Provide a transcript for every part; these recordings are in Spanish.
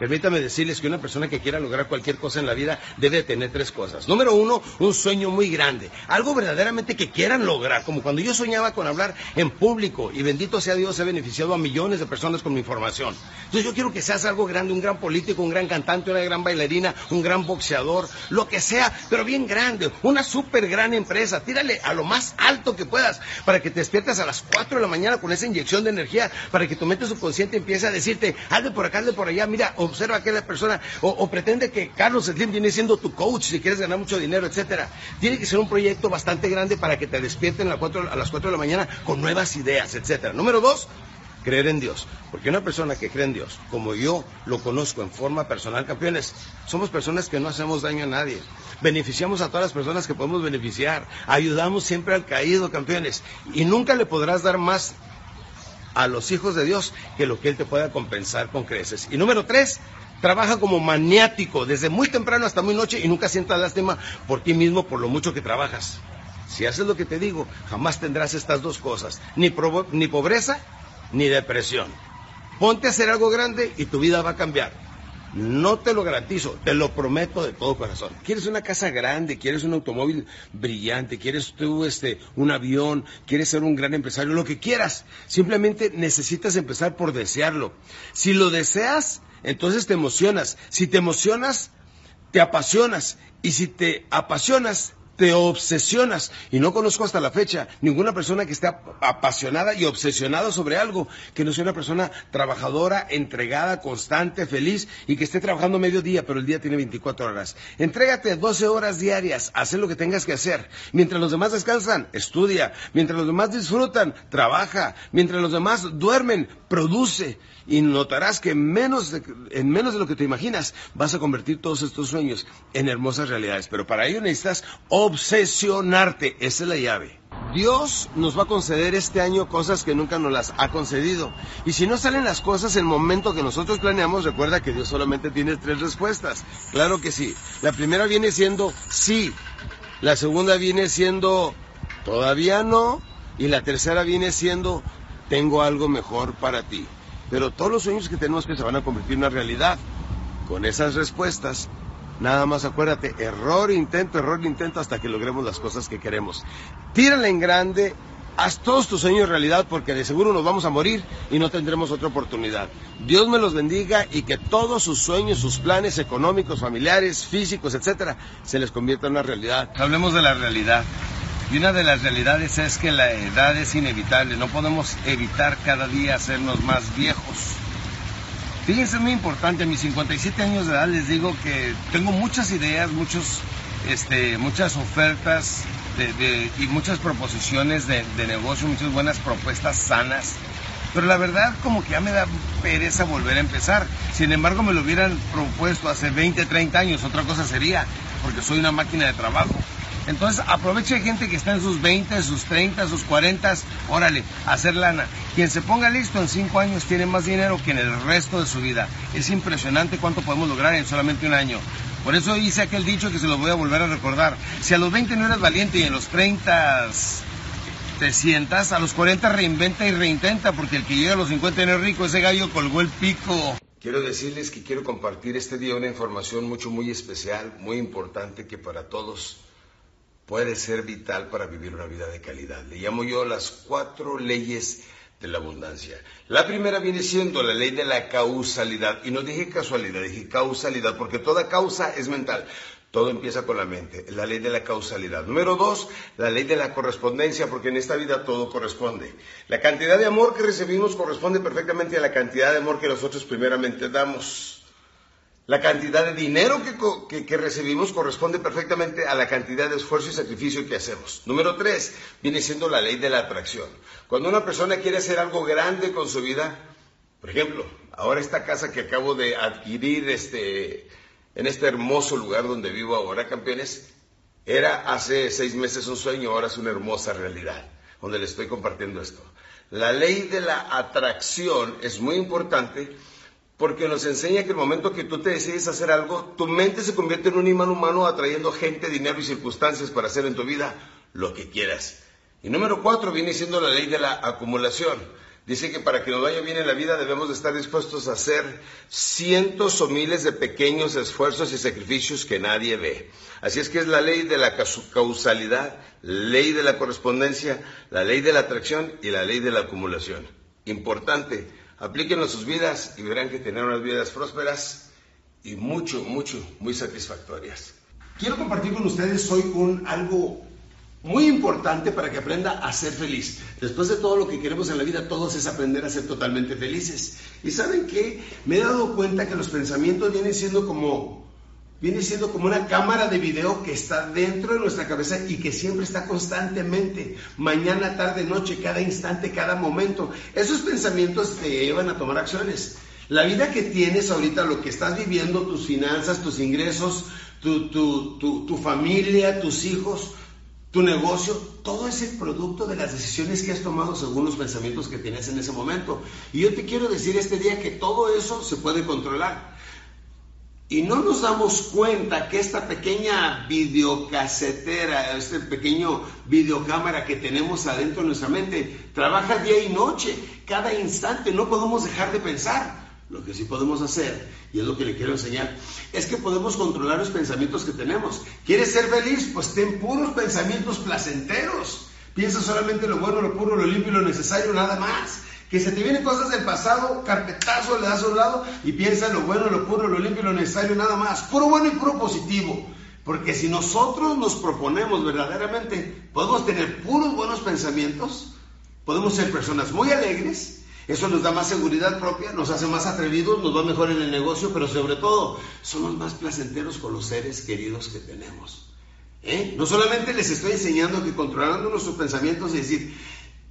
Permítame decirles que una persona que quiera lograr cualquier cosa en la vida debe tener tres cosas. Número uno, un sueño muy grande. Algo verdaderamente que quieran lograr. Como cuando yo soñaba con hablar en público y bendito sea Dios, he beneficiado a millones de personas con mi información. Entonces yo quiero que seas algo grande, un gran político, un gran cantante, una gran bailarina, un gran boxeador, lo que sea, pero bien grande. Una súper gran empresa. Tírale a lo más alto que puedas para que te despiertes a las 4 de la mañana con esa inyección de energía, para que tu mente subconsciente empiece a decirte, hazle por acá, hazle por allá, mira, observa a aquella persona, o, pretende que Carlos Slim viene siendo tu coach si quieres ganar mucho dinero, etcétera. Tiene que ser un proyecto bastante grande para que te despierten a las 4, a las 4 de la mañana con nuevas ideas, etcétera. Número dos, creer en Dios. Porque una persona que cree en Dios, como yo lo conozco en forma personal, campeones, somos personas que no hacemos daño a nadie. Beneficiamos a todas las personas que podemos beneficiar. Ayudamos siempre al caído, campeones. Y nunca le podrás dar más a los hijos de Dios que lo que Él te pueda compensar con creces. Y número tres, trabaja como maniático desde muy temprano hasta muy noche y nunca sientas lástima por ti mismo por lo mucho que trabajas. Si haces lo que te digo, jamás tendrás estas dos cosas, ni, ni pobreza ni depresión. Ponte a hacer algo grande y tu vida va a cambiar. No te lo garantizo, te lo prometo de todo corazón. ¿Quieres una casa grande? ¿Quieres un automóvil brillante? ¿Quieres tú este, un avión? ¿Quieres ser un gran empresario? Lo que quieras. Simplemente necesitas empezar por desearlo. Si lo deseas, entonces te emocionas. Si te emocionas, te apasionas. Y si te apasionas, te obsesionas. Y no conozco hasta la fecha ninguna persona que esté apasionada y obsesionada sobre algo, que no sea una persona trabajadora, entregada, constante, feliz y que esté trabajando medio día, pero el día tiene 24 horas. Entrégate 12 horas diarias, haz lo que tengas que hacer. Mientras los demás descansan, estudia. Mientras los demás disfrutan, trabaja. Mientras los demás duermen, produce y notarás que menos en menos de lo que te imaginas vas a convertir todos estos sueños en hermosas realidades. Pero para ello necesitas obsesionarte. Esa es la llave. Dios nos va a conceder este año cosas que nunca nos las ha concedido. Y si no salen las cosas en el momento que nosotros planeamos, recuerda que Dios solamente tiene tres respuestas. Claro que sí. La primera viene siendo sí. La segunda viene siendo todavía no. Y la tercera viene siendo tengo algo mejor para ti. Pero todos los sueños que tenemos que se van a convertir en una realidad. Con esas respuestas, nada más acuérdate, error, intento, error, intento hasta que logremos las cosas que queremos. Tírala en grande, haz todos tus sueños realidad porque de seguro nos vamos a morir y no tendremos otra oportunidad. Dios me los bendiga y que todos sus sueños, sus planes económicos, familiares, físicos, etcétera, se les convierta en una realidad. Hablemos de la realidad. Y una de las realidades es que la edad es inevitable, no podemos evitar cada día hacernos más viejos. Fíjense, es muy importante, a mis 57 años de edad les digo que tengo muchas ideas, muchos, este, muchas ofertas y muchas proposiciones de, de negocio, muchas buenas propuestas sanas. Pero la verdad como que ya me da pereza volver a empezar. Sin embargo, me lo hubieran propuesto hace 20, 30 años, otra cosa sería, porque soy una máquina de trabajo. Entonces aproveche gente que está en sus 20, sus 30, sus 40, órale, hacer lana. Quien se ponga listo en 5 años tiene más dinero que en el resto de su vida. Es impresionante cuánto podemos lograr en solamente un año. Por eso hice aquel dicho que se lo voy a volver a recordar. Si a los 20 no eres valiente y en los 30 te sientas, a los 40 reinventa y reintenta, porque el que llega a los 50 no es rico, ese gallo colgó el pico. Quiero decirles que quiero compartir este día una información mucho, muy especial, muy importante que para todos puede ser vital para vivir una vida de calidad. Le llamo yo las cuatro leyes de la abundancia. La primera viene siendo la ley de la causalidad. Y no dije casualidad, dije causalidad, porque toda causa es mental. Todo empieza con la mente, la ley de la causalidad. Número dos, la ley de la correspondencia, porque en esta vida todo corresponde. La cantidad de amor que recibimos corresponde perfectamente a la cantidad de amor que nosotros primeramente damos. La cantidad de dinero que, recibimos corresponde perfectamente a la cantidad de esfuerzo y sacrificio que hacemos. Número tres, viene siendo la ley de la atracción. Cuando una persona quiere hacer algo grande con su vida, por ejemplo, ahora esta casa que acabo de adquirir este, en este hermoso lugar donde vivo ahora, campeones, era hace seis meses un sueño, ahora es una hermosa realidad, donde le estoy compartiendo esto. La ley de la atracción es muy importante porque nos enseña que el momento que tú te decides hacer algo, tu mente se convierte en un imán humano atrayendo gente, dinero y circunstancias para hacer en tu vida lo que quieras. Y número cuatro viene siendo la ley de la acumulación. Dice que para que nos vaya bien en la vida debemos de estar dispuestos a hacer cientos o miles de pequeños esfuerzos y sacrificios que nadie ve. Así es que es la ley de la causalidad, ley de la correspondencia, la ley de la atracción y la ley de la acumulación. Importante, aplíquenlo a sus vidas y verán que tendrán unas vidas prósperas y mucho, mucho, muy satisfactorias. Quiero compartir con ustedes hoy un algo muy importante para que aprenda a ser feliz. Después de todo lo que queremos en la vida, todos es aprender a ser totalmente felices. Y saben qué? Me he dado cuenta que los pensamientos vienen siendo como viene siendo como una cámara de video que está dentro de nuestra cabeza y que siempre está constantemente, mañana, tarde, noche, cada instante, cada momento. Esos pensamientos te llevan a tomar acciones. La vida que tienes ahorita, lo que estás viviendo, tus finanzas, tus ingresos, tu, tu, tu, tu familia, tus hijos, tu negocio, todo es el producto de las decisiones que has tomado según los pensamientos que tienes en ese momento. Y yo te quiero decir este día que todo eso se puede controlar. Y no nos damos cuenta que esta pequeña videocasetera, este pequeño videocámara que tenemos adentro de nuestra mente, trabaja día y noche, cada instante, no podemos dejar de pensar. Lo que sí podemos hacer, y es lo que le quiero enseñar, es que podemos controlar los pensamientos que tenemos. ¿Quieres ser feliz? Pues ten puros pensamientos placenteros. Piensa solamente lo bueno, lo puro, lo limpio y lo necesario, nada más. Que se te vienen cosas del pasado, carpetazo, le das a un lado y piensa lo bueno, lo puro, lo limpio lo necesario, nada más. Puro bueno y puro positivo. Porque si nosotros nos proponemos verdaderamente, podemos tener puros buenos pensamientos, podemos ser personas muy alegres, eso nos da más seguridad propia, nos hace más atrevidos, nos va mejor en el negocio, pero sobre todo somos más placenteros con los seres queridos que tenemos. ¿Eh? No solamente les estoy enseñando que controlando nuestros pensamientos y decir,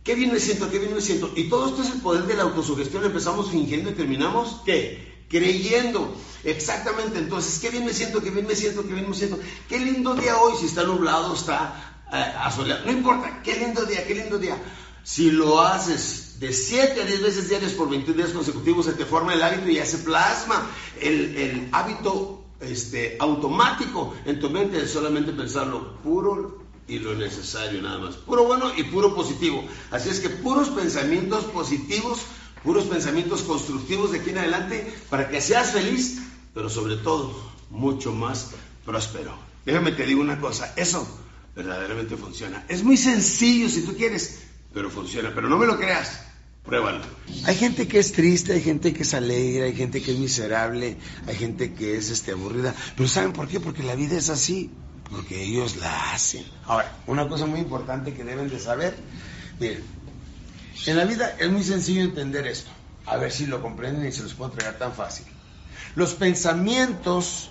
qué bien me siento, qué bien me siento. Y todo esto es el poder de la autosugestión. Empezamos fingiendo y terminamos, ¿qué? Creyendo. Exactamente. Entonces, qué bien me siento, qué bien me siento, qué bien me siento. Qué lindo día hoy, si está nublado, está eh, asoleado. No importa, qué lindo día, qué lindo día. Si lo haces de 7 a 10 veces diarias por 21 días consecutivos se te forma el hábito y ya se plasma el, hábito este, automático en tu mente de solamente pensar lo puro y lo necesario nada más. Puro bueno y puro positivo. Así es que puros pensamientos positivos, puros pensamientos constructivos de aquí en adelante para que seas feliz, pero sobre todo mucho más próspero. Déjame te digo una cosa, eso verdaderamente funciona. Es muy sencillo si tú quieres, pero funciona. Pero no me lo creas. Pruébalo. Hay gente que es triste, hay gente que es alegre, hay gente que es miserable, hay gente que es este, aburrida. Pero ¿saben por qué? Porque la vida es así, porque ellos la hacen. Ahora, una cosa muy importante que deben de saber, miren, en la vida es muy sencillo entender esto. A ver si lo comprenden y se los puedo entregar tan fácil. Los pensamientos,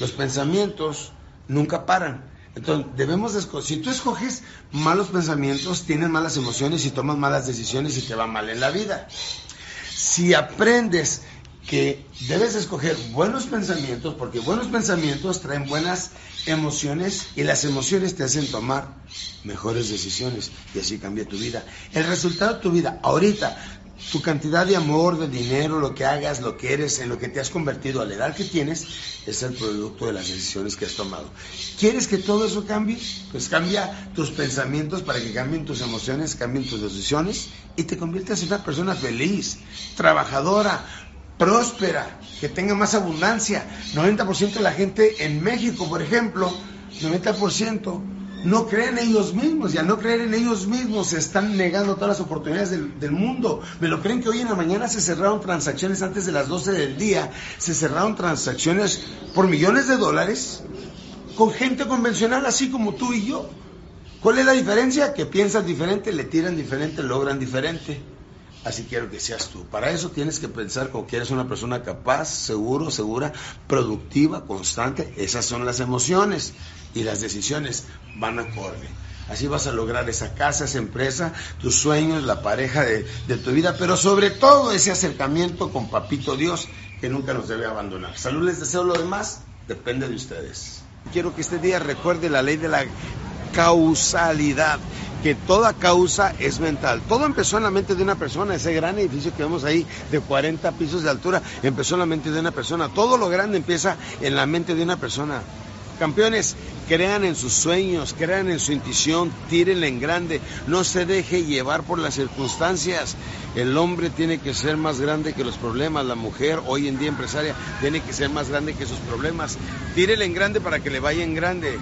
los pensamientos nunca paran. Entonces, debemos si tú escoges malos pensamientos, tienes malas emociones y tomas malas decisiones y te va mal en la vida. Si aprendes que debes escoger buenos pensamientos, porque buenos pensamientos traen buenas emociones y las emociones te hacen tomar mejores decisiones y así cambia tu vida. El resultado de tu vida ahorita tu cantidad de amor, de dinero, lo que hagas, lo que eres, en lo que te has convertido a la edad que tienes, es el producto de las decisiones que has tomado. ¿Quieres que todo eso cambie? Pues cambia tus pensamientos para que cambien tus emociones, cambien tus decisiones y te conviertas en una persona feliz, trabajadora, próspera, que tenga más abundancia. 90% de la gente en México, por ejemplo, 90% no creen en ellos mismos y al no creer en ellos mismos se están negando todas las oportunidades del, mundo. Me lo creen que hoy en la mañana se cerraron transacciones antes de las 12 del día, se cerraron transacciones por millones de dólares con gente convencional así como tú y yo. ¿Cuál es la diferencia? Que piensan diferente, le tiran diferente, logran diferente. Así quiero que seas tú. Para eso tienes que pensar que eres una persona capaz, seguro, segura, productiva, constante. Esas son las emociones y las decisiones van acorde. Así vas a lograr esa casa, esa empresa, tus sueños, la pareja de, tu vida, pero sobre todo ese acercamiento con Papito Dios que nunca nos debe abandonar. Salud, les deseo lo demás, depende de ustedes. Quiero que este día recuerde la ley de la causalidad, que toda causa es mental. Todo empezó en la mente de una persona, ese gran edificio que vemos ahí de 40 pisos de altura, empezó en la mente de una persona. Todo lo grande empieza en la mente de una persona. Campeones, crean en sus sueños, crean en su intuición, tírenle en grande, no se deje llevar por las circunstancias. El hombre tiene que ser más grande que los problemas, la mujer hoy en día empresaria tiene que ser más grande que sus problemas. Tírele en grande para que le vaya en grande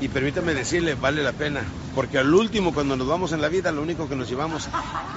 y permítame decirle, vale la pena, porque al último, cuando nos vamos en la vida, lo único que nos llevamos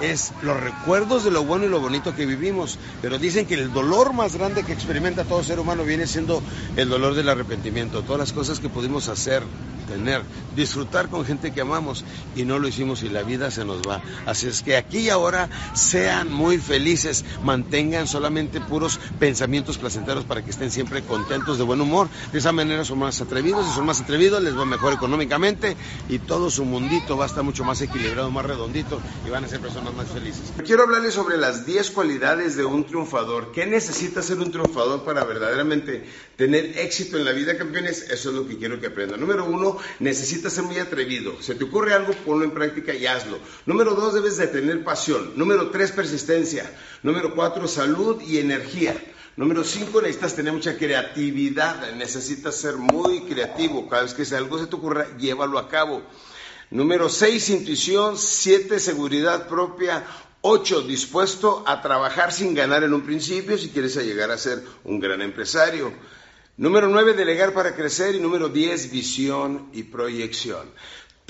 es los recuerdos de lo bueno y lo bonito que vivimos, pero dicen que el dolor más grande que experimenta todo ser humano viene siendo el dolor del arrepentimiento, todas las cosas que pudimos hacer tener, disfrutar con gente que amamos y no lo hicimos y la vida se nos va. Así es que aquí y ahora sean muy felices, mantengan solamente puros pensamientos placenteros para que estén siempre contentos, de buen humor. De esa manera son más atrevidos y son más atrevidos les va mejor económicamente y todo su mundito va a estar mucho más equilibrado, más redondito y van a ser personas más felices. Quiero hablarles sobre las 10 cualidades de un triunfador. ¿Qué necesita ser un triunfador para verdaderamente tener éxito en la vida, campeones? Eso es lo que quiero que aprendan. Número uno, necesitas ser muy atrevido. Se te ocurre algo, ponlo en práctica y hazlo. Número dos, debes de tener pasión. Número tres, persistencia. Número cuatro, salud y energía. Número cinco, necesitas tener mucha creatividad. Necesitas ser muy creativo. Cada vez que algo se te ocurra, llévalo a cabo. Número seis, intuición. Siete, seguridad propia. Ocho, dispuesto a trabajar sin ganar en un principio si quieres llegar a ser un gran empresario. Número nueve, delegar para crecer. Y número diez, visión y proyección.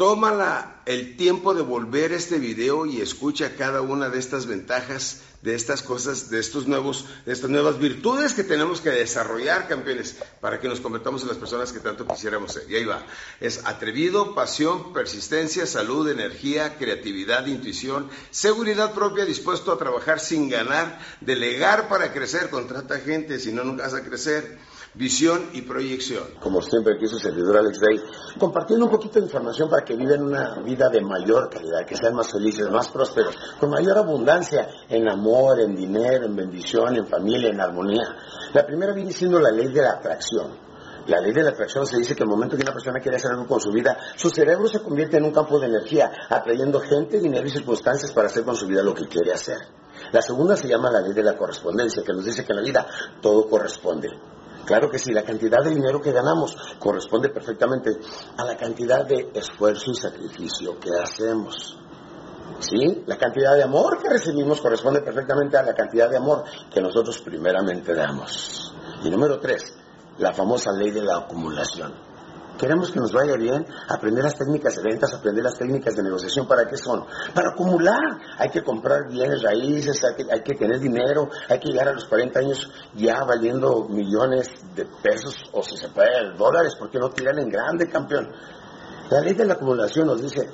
Tómala el tiempo de volver este video y escucha cada una de estas ventajas, de estas cosas, de estos nuevos, de estas nuevas virtudes que tenemos que desarrollar, campeones, para que nos convertamos en las personas que tanto quisiéramos ser. Y ahí va. Es atrevido, pasión, persistencia, salud, energía, creatividad, intuición, seguridad propia, dispuesto a trabajar sin ganar, delegar para crecer, contrata gente, si no, nunca vas a crecer visión y proyección. Como siempre, aquí su servidor Alex Day, compartiendo un poquito de información para que vivan una vida de mayor calidad, que sean más felices, más prósperos, con mayor abundancia en amor, en dinero, en bendición, en familia, en armonía. La primera viene siendo la ley de la atracción. La ley de la atracción se dice que el momento que una persona quiere hacer algo con su vida, su cerebro se convierte en un campo de energía, atrayendo gente, dinero y circunstancias para hacer con su vida lo que quiere hacer. La segunda se llama la ley de la correspondencia, que nos dice que en la vida todo corresponde. Claro que sí, la cantidad de dinero que ganamos corresponde perfectamente a la cantidad de esfuerzo y sacrificio que hacemos. ¿Sí? La cantidad de amor que recibimos corresponde perfectamente a la cantidad de amor que nosotros primeramente damos. Y número tres, la famosa ley de la acumulación. Queremos que nos vaya bien, aprender las técnicas de ventas, aprender las técnicas de negociación. ¿Para qué son? Para acumular. Hay que comprar bienes raíces, hay que, tener dinero, hay que llegar a los 40 años ya valiendo millones de pesos o si se puede dólares, porque no tiran en grande, campeón. La ley de la acumulación nos dice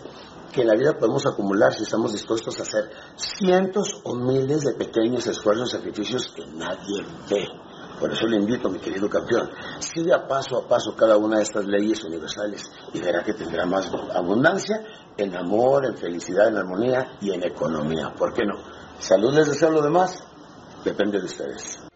que en la vida podemos acumular si estamos dispuestos a hacer cientos o miles de pequeños esfuerzos sacrificios que nadie ve. Por eso le invito, mi querido campeón, siga paso a paso cada una de estas leyes universales y verá que tendrá más abundancia en amor, en felicidad, en armonía y en economía. ¿Por qué no? Salud les deseo lo demás, depende de ustedes.